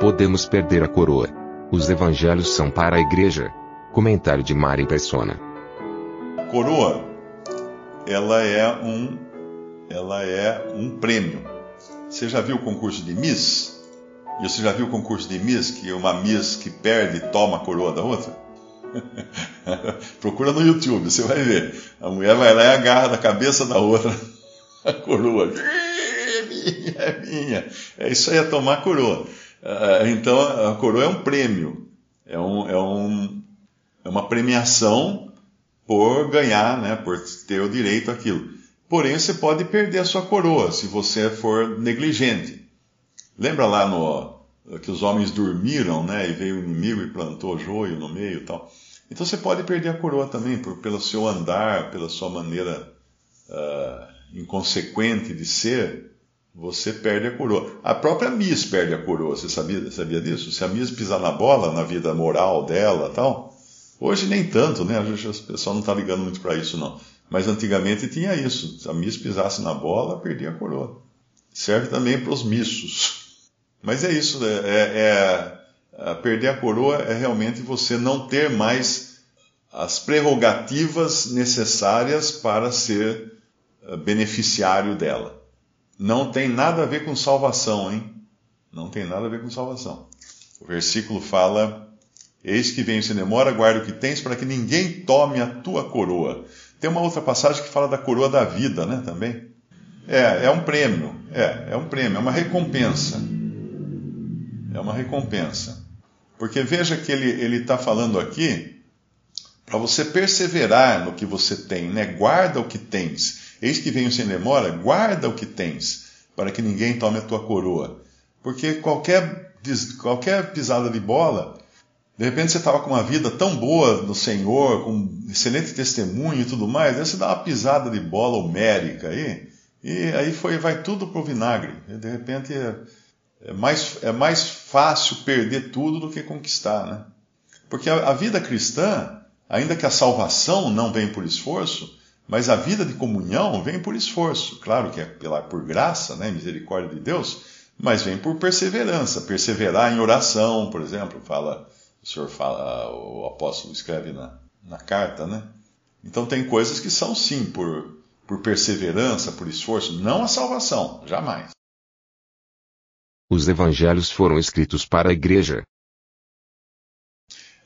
Podemos perder a coroa. Os evangelhos são para a igreja. Comentário de Mari Persona. Coroa, ela é um, ela é um prêmio. Você já viu o concurso de Miss? E você já viu o concurso de Miss que uma Miss que perde toma a coroa da outra? Procura no YouTube, você vai ver. A mulher vai lá e agarra da cabeça da outra a coroa. É minha, é minha. É isso aí, é tomar a coroa. Ah, então, a coroa é um prêmio. É, um, é, um, é uma premiação por ganhar, né, por ter o direito àquilo. Porém, você pode perder a sua coroa se você for negligente. Lembra lá no que os homens dormiram, né? E veio o inimigo e plantou joio no meio e tal. Então você pode perder a coroa também por, pelo seu andar, pela sua maneira uh, inconsequente de ser. Você perde a coroa. A própria Miss perde a coroa. Você sabia, sabia disso? Se a Miss pisar na bola na vida moral dela, tal. Hoje nem tanto, né? Hoje o pessoal não está ligando muito para isso não. Mas antigamente tinha isso. Se a Miss pisasse na bola, perdia a coroa. Serve também para os missos. Mas é isso, é, é, é, perder a coroa é realmente você não ter mais as prerrogativas necessárias para ser eh, beneficiário dela. Não tem nada a ver com salvação, hein? Não tem nada a ver com salvação. O versículo fala: Eis que venho sem demora, guarda o que tens, para que ninguém tome a tua coroa. Tem uma outra passagem que fala da coroa da vida, né? Também. É, é um prêmio. É, é um prêmio, é uma recompensa é uma recompensa. Porque veja que ele está falando aqui para você perseverar no que você tem, né? Guarda o que tens. Eis que venho sem demora, guarda o que tens, para que ninguém tome a tua coroa. Porque qualquer, qualquer pisada de bola, de repente você estava com uma vida tão boa no Senhor, com excelente testemunho e tudo mais, aí você dá uma pisada de bola homérica aí, e aí foi, vai tudo pro vinagre. De repente é mais, é mais fácil perder tudo do que conquistar, né? Porque a, a vida cristã, ainda que a salvação não vem por esforço, mas a vida de comunhão vem por esforço. Claro que é pela, por graça, né, misericórdia de Deus, mas vem por perseverança. Perseverar em oração, por exemplo, fala, o senhor fala, o apóstolo escreve na, na carta, né? Então tem coisas que são sim por, por perseverança, por esforço, não a salvação, jamais. Os evangelhos foram escritos para a igreja.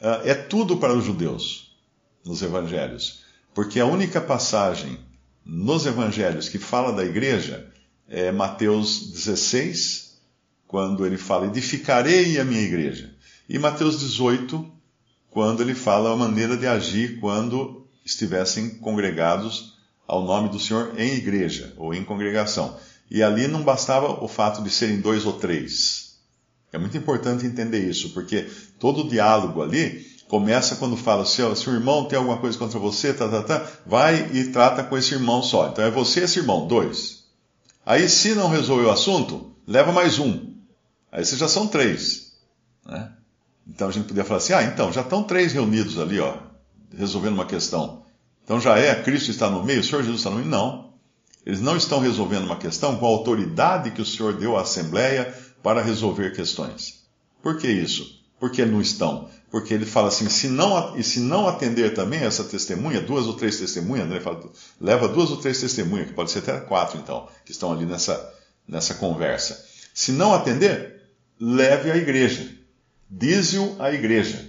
Ah, é tudo para os judeus, nos evangelhos. Porque a única passagem nos evangelhos que fala da igreja é Mateus 16, quando ele fala: Edificarei a minha igreja. E Mateus 18, quando ele fala a maneira de agir quando estivessem congregados ao nome do Senhor em igreja ou em congregação. E ali não bastava o fato de serem dois ou três. É muito importante entender isso, porque todo o diálogo ali começa quando fala, se, o irmão tem alguma coisa contra você, tá, tá, tá, vai e trata com esse irmão só. Então é você e esse irmão, dois. Aí, se não resolver o assunto, leva mais um. Aí vocês já são três. Né? Então a gente podia falar assim: ah, então, já estão três reunidos ali, ó, resolvendo uma questão. Então já é, Cristo está no meio, o Senhor Jesus está no meio? Não. Eles não estão resolvendo uma questão com a autoridade que o Senhor deu à Assembleia para resolver questões. Por que isso? Porque não estão. Porque ele fala assim: se não, e se não atender também essa testemunha, duas ou três testemunhas, ele fala, leva duas ou três testemunhas, que pode ser até quatro então, que estão ali nessa, nessa conversa. Se não atender, leve à igreja. Diz-o à igreja.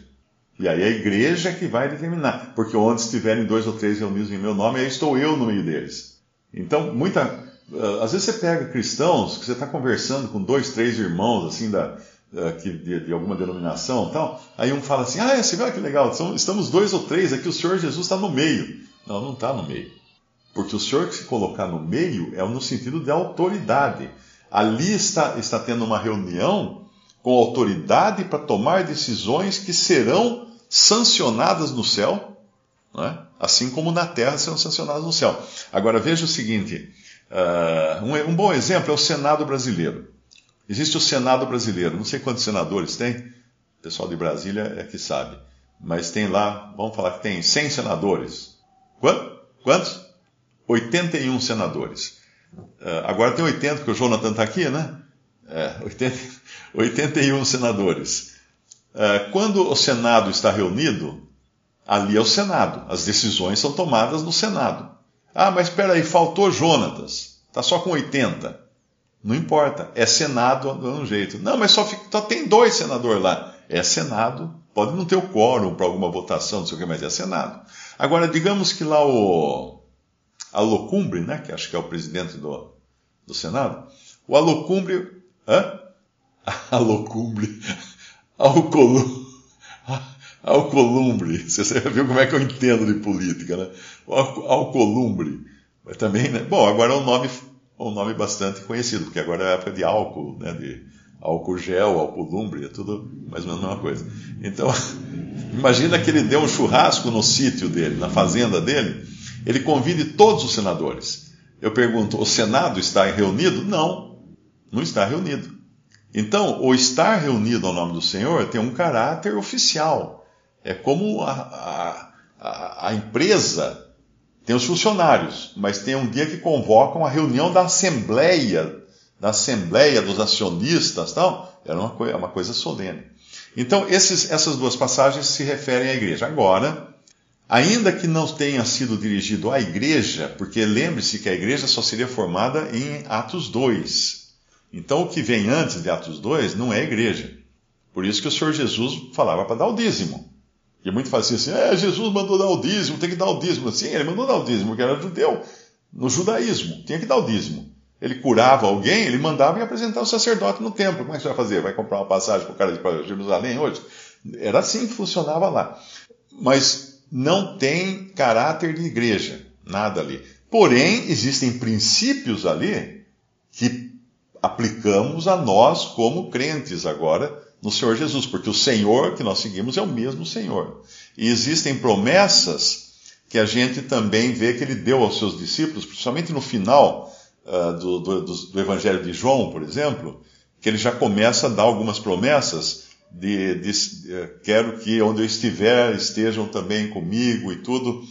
E aí a igreja que vai determinar. Porque onde estiverem dois ou três reunidos em meu nome, aí estou eu no meio deles. Então, muita. Ah, às vezes você pega cristãos que você está conversando com dois, três irmãos, assim, da, de, de, alguma denominação tal, aí um fala assim: Ah, você vê que legal, estamos dois ou três aqui, o Senhor Jesus está no meio. Não, não está no meio. Porque o Senhor que se colocar no meio é no sentido de autoridade. ali está, está tendo uma reunião com autoridade para tomar decisões que serão sancionadas no céu, é? assim como na terra serão sancionadas no céu. Agora veja o seguinte: uh, um, um bom exemplo é o Senado brasileiro. Existe o Senado brasileiro, não sei quantos senadores tem, o pessoal de Brasília é que sabe, mas tem lá, vamos falar que tem 100 senadores. Quantos? 81 senadores. Uh, agora tem 80, porque o Jonathan está aqui, né? É, 80, 81 senadores. Uh, quando o Senado está reunido, ali é o Senado. As decisões são tomadas no Senado. Ah, mas espera aí, faltou Jonatas. Está só com 80. Não importa, é Senado de um jeito. Não, mas só, fica, só tem dois senadores lá. É Senado, pode não ter o quórum para alguma votação, não sei o que, mas é Senado. Agora, digamos que lá o Alocumbre, né, que acho que é o presidente do, do Senado, o Alocumbre. Hã? Alocumbre. Alcolumbre. Alcolumbre. Você viu como é que eu entendo de política, né? Alcolumbre. Mas também, né? Bom, agora é um nome, um nome bastante conhecido, porque agora é a época de álcool, né? De álcool gel, álcool lumbre, é tudo mais ou menos a mesma coisa. Então, imagina que ele deu um churrasco no sítio dele, na fazenda dele, ele convide todos os senadores. Eu pergunto, o Senado está reunido? Não, não está reunido. Então, o estar reunido ao nome do Senhor tem um caráter oficial. É como a, a, a, a empresa tem os funcionários, mas tem um dia que convocam a reunião da Assembleia, da Assembleia dos acionistas tal. Era uma, coisa, uma coisa solene. Então, esses, essas duas passagens se referem à igreja. Agora, ainda que não tenha sido dirigido à igreja, porque lembre-se que a igreja só seria formada em Atos 2. Então, o que vem antes de Atos 2 não é igreja. Por isso que o Senhor Jesus falava para dar o dízimo. E muito fazia assim, é, Jesus mandou dar o dízimo, tem que dar o dízimo. Sim, ele mandou dar o dízimo, porque era judeu. No judaísmo, tinha que dar o dízimo. Ele curava alguém, ele mandava e apresentar o sacerdote no templo. Como é que você vai fazer? Vai comprar uma passagem para o cara para Jerusalém hoje? Era assim que funcionava lá. Mas não tem caráter de igreja, nada ali. Porém, existem princípios ali que aplicamos a nós como crentes agora no Senhor Jesus, porque o Senhor que nós seguimos é o mesmo Senhor. E existem promessas que a gente também vê que ele deu aos seus discípulos, principalmente no final uh, do, do, do, Evangelho de João, por exemplo, que ele já começa a dar algumas promessas de, de, uh, quero que onde eu estiver estejam também comigo e tudo.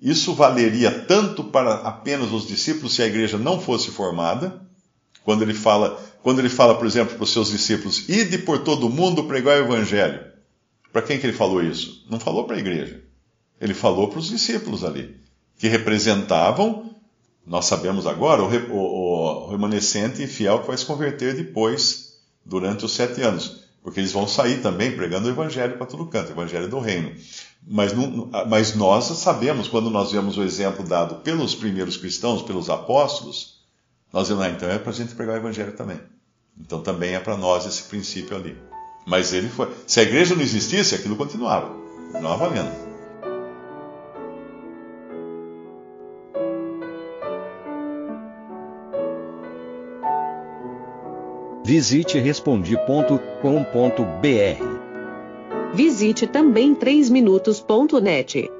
Isso valeria tanto para apenas os discípulos se a igreja não fosse formada, quando ele fala, quando ele fala, por exemplo, para os seus discípulos, ide por todo o mundo pregar o evangelho. Para quem que ele falou isso? Não falou para a igreja. Ele falou para os discípulos ali, que representavam, nós sabemos agora, o, o, o remanescente fiel que vai se converter depois, durante os sete anos. Porque eles vão sair também pregando o evangelho para todo canto, o evangelho do reino. Mas, mas nós sabemos, quando nós vemos o exemplo dado pelos primeiros cristãos, pelos apóstolos, nós dizemos, ah, então é para a gente pregar o evangelho também. Então também é para nós esse princípio ali. Mas ele foi. Se a igreja não existisse, aquilo continuava. Não valendo. Visite respondi.com.br. Visite também 3minutos.net.